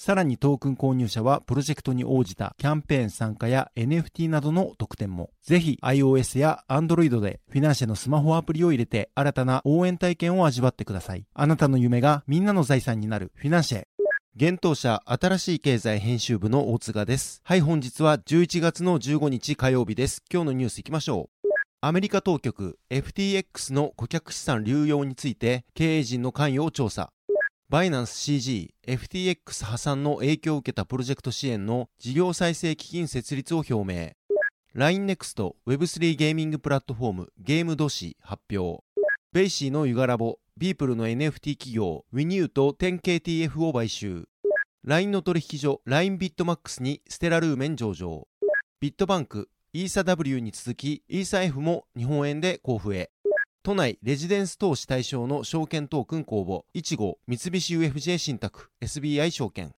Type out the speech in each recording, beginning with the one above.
さらにトークン購入者はプロジェクトに応じたキャンペーン参加や NFT などの特典も。ぜひ iOS や Android でフィナンシェのスマホアプリを入れて新たな応援体験を味わってください。あなたの夢がみんなの財産になるフィナンシェ。現当社新しい経済編集部の大塚です。はい、本日は11月の15日火曜日です。今日のニュースいきましょう。アメリカ当局 FTX の顧客資産流用について経営陣の関与を調査。バイナンス CG、FTX 破産の影響を受けたプロジェクト支援の事業再生基金設立を表明。LINENEXT Web3 ゲーミングプラットフォームゲームドシ発表。ベイシーのユガラボ、ビープルの NFT 企業、ウィニューと 10KTF を買収。LINE の取引所、LINE ビットマックスにステラルーメン上場。ビットバンク、イーサ W に続き、イーサ F も日本円で交付へ。都内レジデンス投資対象の証券トークン公募、1号、三菱 UFJ 信託、SBI 証券。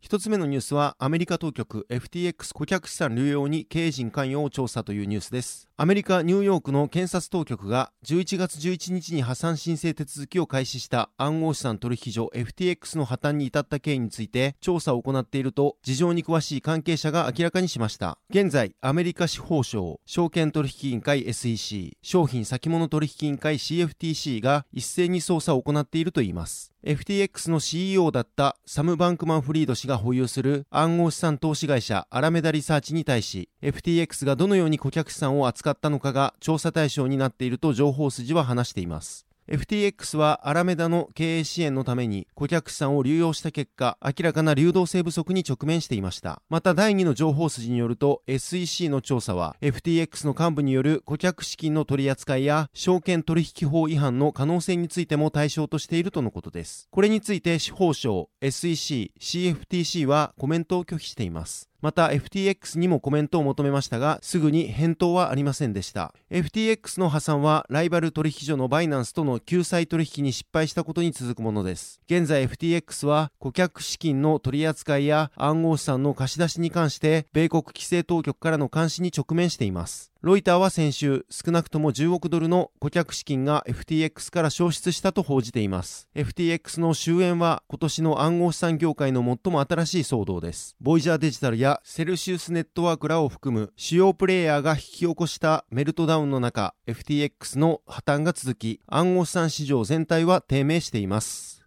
一つ目のニュースは、アメリカ当局 FTX 顧客資産流用に経営陣関与を調査というニュースです。アメリカ・ニューヨークの検察当局が11月11日に破産申請手続きを開始した暗号資産取引所 FTX の破綻に至った経緯について調査を行っていると事情に詳しい関係者が明らかにしました。現在、アメリカ司法省、証券取引委員会 SEC、商品先物取引委員会 CFTC が一斉に捜査を行っているといいます。FTX の CEO だったサム・バンクマン・フリード氏が保有する暗号資産投資会社アラメダリサーチに対し FTX がどのように顧客資産を扱ったのかが調査対象になっていると情報筋は話しています FTX はアラメダの経営支援のために顧客資産を流用した結果、明らかな流動性不足に直面していました。また第2の情報筋によると、SEC の調査は FTX の幹部による顧客資金の取り扱いや証券取引法違反の可能性についても対象としているとのことです。これについて司法省、SEC、CFTC はコメントを拒否しています。また FTX にもコメントを求めましたが、すぐに返答はありませんでした。FTX の破産はライバル取引所のバイナンスとの救済取引に失敗したことに続くものです。現在 FTX は顧客資金の取り扱いや暗号資産の貸し出しに関して、米国規制当局からの監視に直面しています。ロイターは先週、少なくとも10億ドルの顧客資金が FTX から消失したと報じています。FTX の終焉は今年の暗号資産業界の最も新しい騒動です。ボイジャーデジタルやセルシウスネットワークらを含む主要プレイヤーが引き起こしたメルトダウンの中、FTX の破綻が続き、暗号資産市場全体は低迷しています。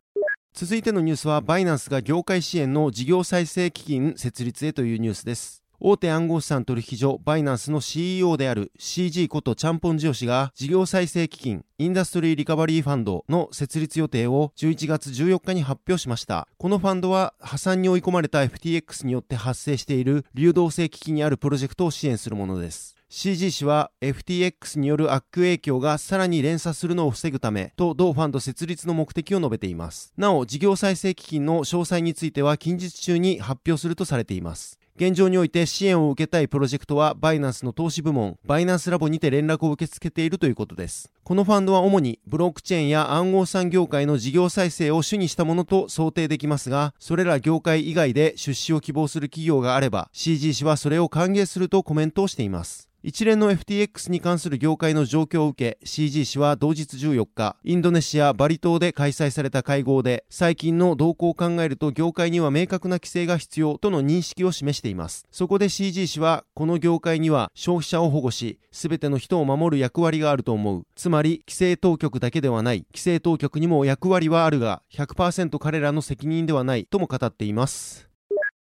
続いてのニュースは、バイナンスが業界支援の事業再生基金設立へというニュースです。大手暗号資産取引所バイナンスの CEO である CG ことチャンポンジオ氏が事業再生基金インダストリーリカバリーファンドの設立予定を11月14日に発表しました。このファンドは破産に追い込まれた FTX によって発生している流動性危機にあるプロジェクトを支援するものです。CG 氏は FTX による悪影響がさらに連鎖するのを防ぐためと同ファンド設立の目的を述べています。なお、事業再生基金の詳細については近日中に発表するとされています。現状において支援を受けたいプロジェクトはバイナンスの投資部門バイナンスラボにて連絡を受け付けているということです。このファンドは主にブロックチェーンや暗号産業界の事業再生を主にしたものと想定できますがそれら業界以外で出資を希望する企業があれば CG 氏はそれを歓迎するとコメントをしています。一連の FTX に関する業界の状況を受け CG 氏は同日14日インドネシア・バリ島で開催された会合で最近の動向を考えると業界には明確な規制が必要との認識を示しています。そこで CG 氏はこの業界には消費者を保護し全ての人を守る役割があると思う。つまり規制当局だけではない。規制当局にも役割はあるが100%彼らの責任ではないとも語っています。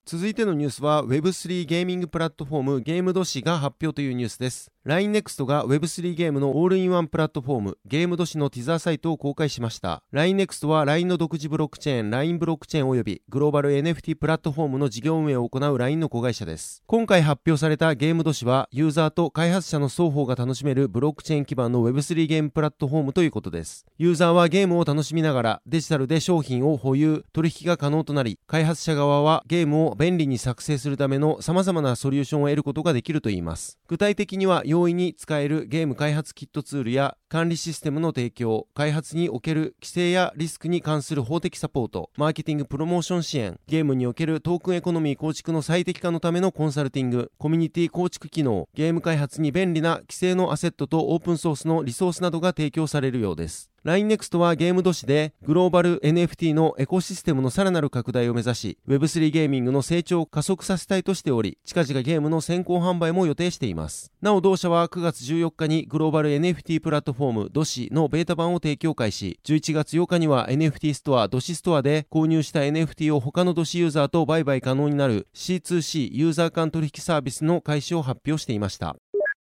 続いてのニュースは Web3 ゲーミングプラットフォームゲームドシが発表というニュースです。LINENEXT が Web3 ゲームのオールインワンプラットフォームゲームドシのティザーサイトを公開しました。LINENEXT は LINE の独自ブロックチェーン LINE ブロックチェーン及びグローバル NFT プラットフォームの事業運営を行う LINE の子会社です。今回発表されたゲームドシはユーザーと開発者の双方が楽しめるブロックチェーン基盤の Web3 ゲームプラットフォームということです。ユーザーはゲームを楽しみながらデジタルで商品を保有取引が可能となり開発者側はゲームを便利に作成するための様々なソリューションを得ることができるといいます。具体的には容易に使えるゲーム開発キットツールや管理システムの提供、開発における規制やリスクに関する法的サポート、マーケティングプロモーション支援、ゲームにおけるトークンエコノミー構築の最適化のためのコンサルティング、コミュニティ構築機能、ゲーム開発に便利な既成のアセットとオープンソースのリソースなどが提供されるようです。LINENEXT は GAME DOSI でグローバル NFT のエコシステムのさらなる拡大を目指し Web3 ゲーミングの成長を加速させたいとしており近々ゲームの先行販売も予定していますなお同社は9月14日にグローバル NFT プラットフォドシのベータ版を提供開始。11月8日には NFT ストアドシストアで購入した NFT を他のドシユーザーと売買可能になる C2C ユーザー間取引サービスの開始を発表していました。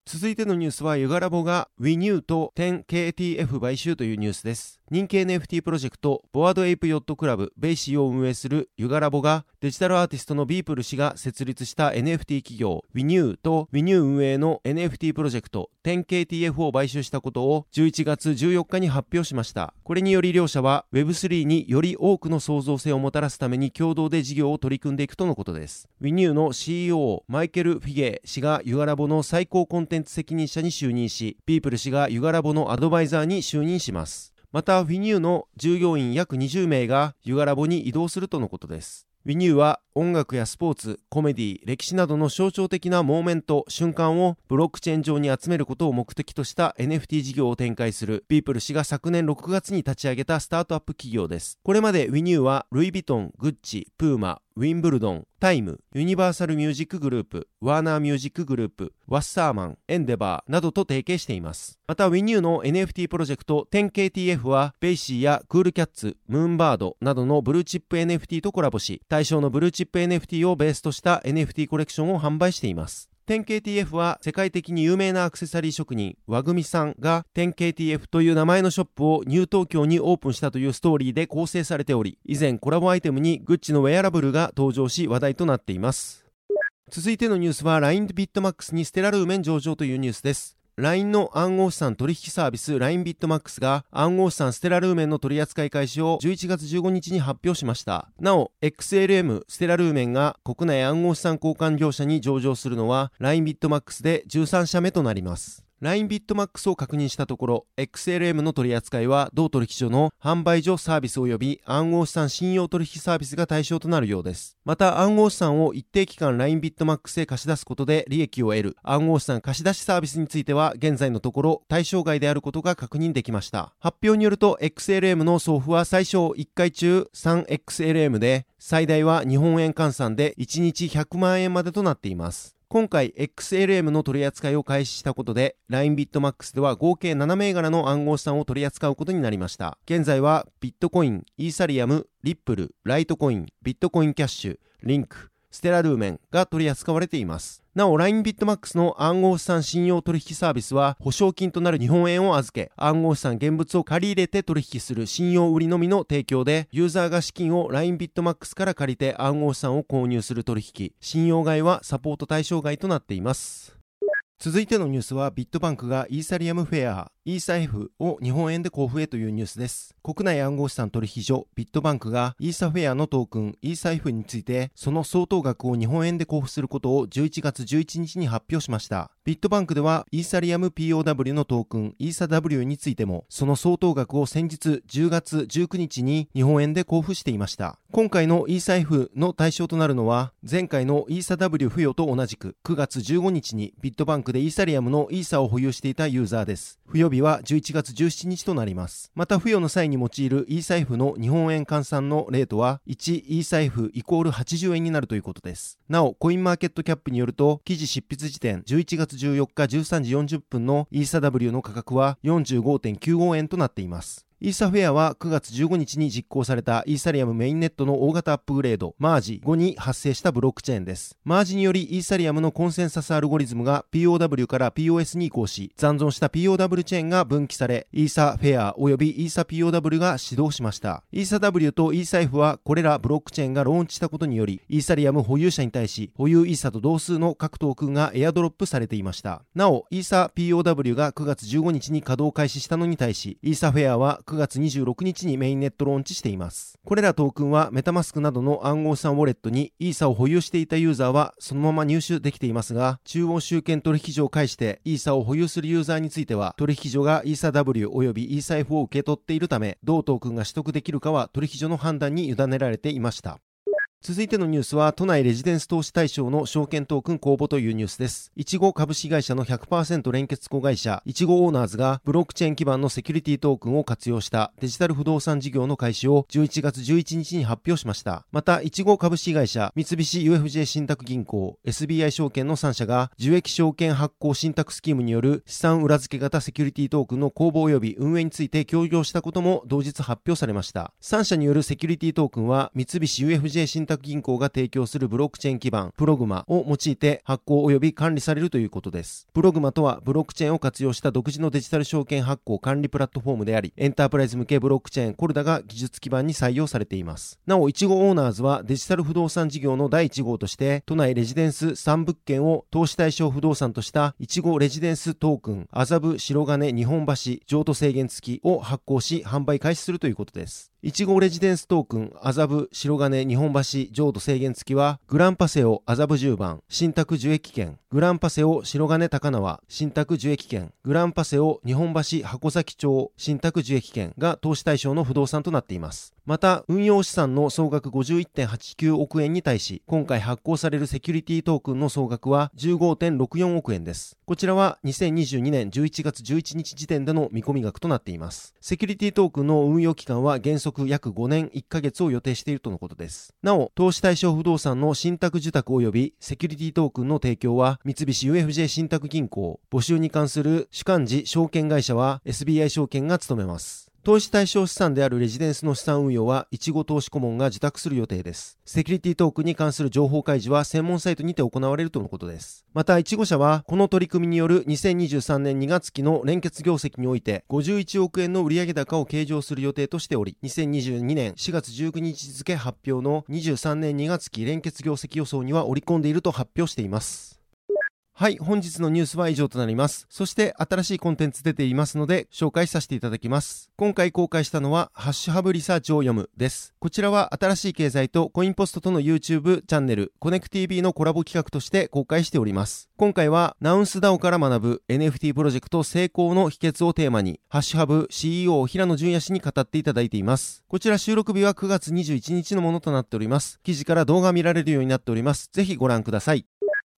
続いてのニュースはユガラボが WeNew と 10KTF 買収というニュースです。人気 NFT プロジェクト、ボワードエイプヨットクラブ、ベイシーを運営するユガラボが、デジタルアーティストのビープル氏が設立した NFT 企業、WeNew と WeNew 運営の NFT プロジェクト、10KTF を買収したことを11月14日に発表しました。これにより両社は Web3 により多くの創造性をもたらすために共同で事業を取り組んでいくとのことです。WeNew の CEO、マイケル・フィゲー氏がユガラボの最高コンテンツ責任者に就任し、ビープル氏がユガラボのアドバイザーに就任します。また、ウィニューの従業員約20名がユガラボに異動するとのことです。ウィニューは音楽やスポーツ、コメディ、歴史などの象徴的なモーメント、瞬間をブロックチェーン上に集めることを目的とした NFT 事業を展開するビープル氏が昨年6月に立ち上げたスタートアップ企業です。これまでウィニューはルイ・ヴィトン、グッチ、プーマ、ウィンブルドン、タイム、ユニバーサルミュージックグループ、ワーナーミュージックグループ、ワッサーマン、エンデバーなどと提携しています。また、ウィニューの NFT プロジェクト 10KTF は、ベイシーやクールキャッツ、ムーンバードなどのブルーチップ NFT とコラボし、対象のブルーチップ NFT をベースとした NFT コレクションを販売しています。10KTF は世界的に有名なアクセサリー職人和組さんが 10KTF という名前のショップをニュー東京にオープンしたというストーリーで構成されており以前コラボアイテムにグッチのウェアラブルが登場し話題となっています続いてのニュースは LINE ビットマックスにステラルーメン上場というニュースです LINE の暗号資産取引サービス LINE ビットマックスが暗号資産ステラルーメンの取り扱い開始を11月15日に発表しました。なお、XLM ステラルーメンが国内暗号資産交換業者に上場するのは LINE ビットマックスで13社目となります。LINE ビットマックスを確認したところ、XLM の取り扱いは同取引所の販売所サービス及び暗号資産信用取引サービスが対象となるようです。また暗号資産を一定期間 LINE ビットマックスへ貸し出すことで利益を得る暗号資産貸し出しサービスについては現在のところ対象外であることが確認できました。発表によると XLM の送付は最小1回中 3XLM で最大は日本円換算で1日100万円までとなっています。今回 XLM の取り扱いを開始したことで LINE ビットマックスでは合計7銘柄の暗号資産を取り扱うことになりました。現在はビットコイン、イーサリアム、リップル、ライトコイン、ビットコインキャッシュ、リンク、ステラルーメンが取り扱われています。なお、LINE ビットマックスの暗号資産信用取引サービスは、保証金となる日本円を預け、暗号資産現物を借り入れて取引する信用売りのみの提供で、ユーザーが資金を LINE ビットマックスから借りて暗号資産を購入する取引、信用買いはサポート対象外となっています。続いてのニュースはビットバンクがイーサリアムフェアイーサ F を日本円で交付へというニュースです。国内暗号資産取引所ビットバンクがイーサフェアのトークンイーサ F についてその相当額を日本円で交付することを11月11日に発表しました。ビットバンクではイーサリアム POW のトークンイーサ W についてもその相当額を先日10月19日に日本円で交付していました。今回のイーサ F の対象となるのは前回のイーサ W 付与と同じく9月15日にビットバンクでイーサリアムのイーサを保有していたユーザーです。付与は11月17日となります。また付与の際に用いるイーサイフの日本円換算のレートは1イーサイフイコール80円になるということです。なお、コインマーケットキャップによると、記事執筆時点11月14日13時40分の ESAW の価格は45.95円となっています。イーサフェアは9月15日に実行されたイーサリアムメインネットの大型アップグレード、マージ5に発生したブロックチェーンです。マージによりイーサリアムのコンセンサスアルゴリズムが POW から POS に移行し、残存した POW チェーンが分岐され、イーサフェア及びイーサ POW が始動しました。イーサ W とイーサ F はこれらブロックチェーンがローンチしたことにより、イーサリアム保有者に対し、保有イーサと同数の各トークンがエアドロップされていました。なお、イーサ POW が9月15日に稼働開始したのに対し、イーサフェアは9月26日にメインネットローンチしています。これらトークンはメタマスクなどの暗号資産ウォレットにイーサを保有していたユーザーはそのまま入手できていますが、中央集権取引所を介してイーサを保有するユーザーについては、取引所がイーサ W およびイーサ F を受け取っているため、同トークンが取得できるかは取引所の判断に委ねられていました。続いてのニュースは、都内レジデンス投資対象の証券トークン公募というニュースです。いちご株式会社の100%連結子会社、いちごオーナーズが、ブロックチェーン基盤のセキュリティトークンを活用したデジタル不動産事業の開始を11月11日に発表しました。また、いちご株式会社、三菱 UFJ 信託銀行、SBI 証券の3社が、受益証券発行信託スキームによる資産裏付け型セキュリティトークンの公募及び運営について協業したことも同日発表されました。3社によるセキュリティトークンは、三菱 UFJ 信託銀行が提供するブロックチェーン基盤、プログマを用いて発行及び管理されるということです。プログマとは、ブロックチェーンを活用した独自のデジタル証券発行管理プラットフォームであり、エンタープライズ向けブロックチェーンコルダが技術基盤に採用されています。なお、いちごオーナーズはデジタル不動産事業の第1号として、都内レジデンス3物件を投資対象不動産としたいちごレジデンストークン、麻布白金日本橋譲渡制限付きを発行し販売開始するということです。1号レジデンストークン、麻布、白金、日本橋、浄土制限付きは、グランパセオ、麻布10番、新宅受益券、グランパセオ、白金高輪、新宅受益券、グランパセオ、日本橋、箱崎町、新宅受益券が投資対象の不動産となっています。また、運用資産の総額51.89億円に対し、今回発行されるセキュリティトークンの総額は15.64億円です。こちらは2022年11月11日時点での見込み額となっています。セキュリティトークンの運用期間は原則約5年1ヶ月を予定しているとのことです。なお、投資対象不動産の信託受託及びセキュリティトークンの提供は、三菱 UFJ 信託銀行、募集に関する主幹事証券会社は SBI 証券が務めます。投資対象資産であるレジデンスの資産運用は、いちご投資顧問が受託する予定です。セキュリティトークンに関する情報開示は専門サイトにて行われるとのことです。また、いちご社は、この取り組みによる2023年2月期の連結業績において、51億円の売上高を計上する予定としており、2022年4月19日付発表の23年2月期連結業績予想には織り込んでいると発表しています。はい、本日のニュースは以上となります。そして新しいコンテンツ出ていますので紹介させていただきます。今回公開したのはハッシュハブリサーチを読むです。こちらは新しい経済とコインポストとの YouTube チャンネルコネク TV のコラボ企画として公開しております。今回はナウンスダオから学ぶ NFT プロジェクト成功の秘訣をテーマにハッシュハブ CEO 平野淳也氏に語っていただいています。こちら収録日は9月21日のものとなっております。記事から動画見られるようになっております。ぜひご覧ください。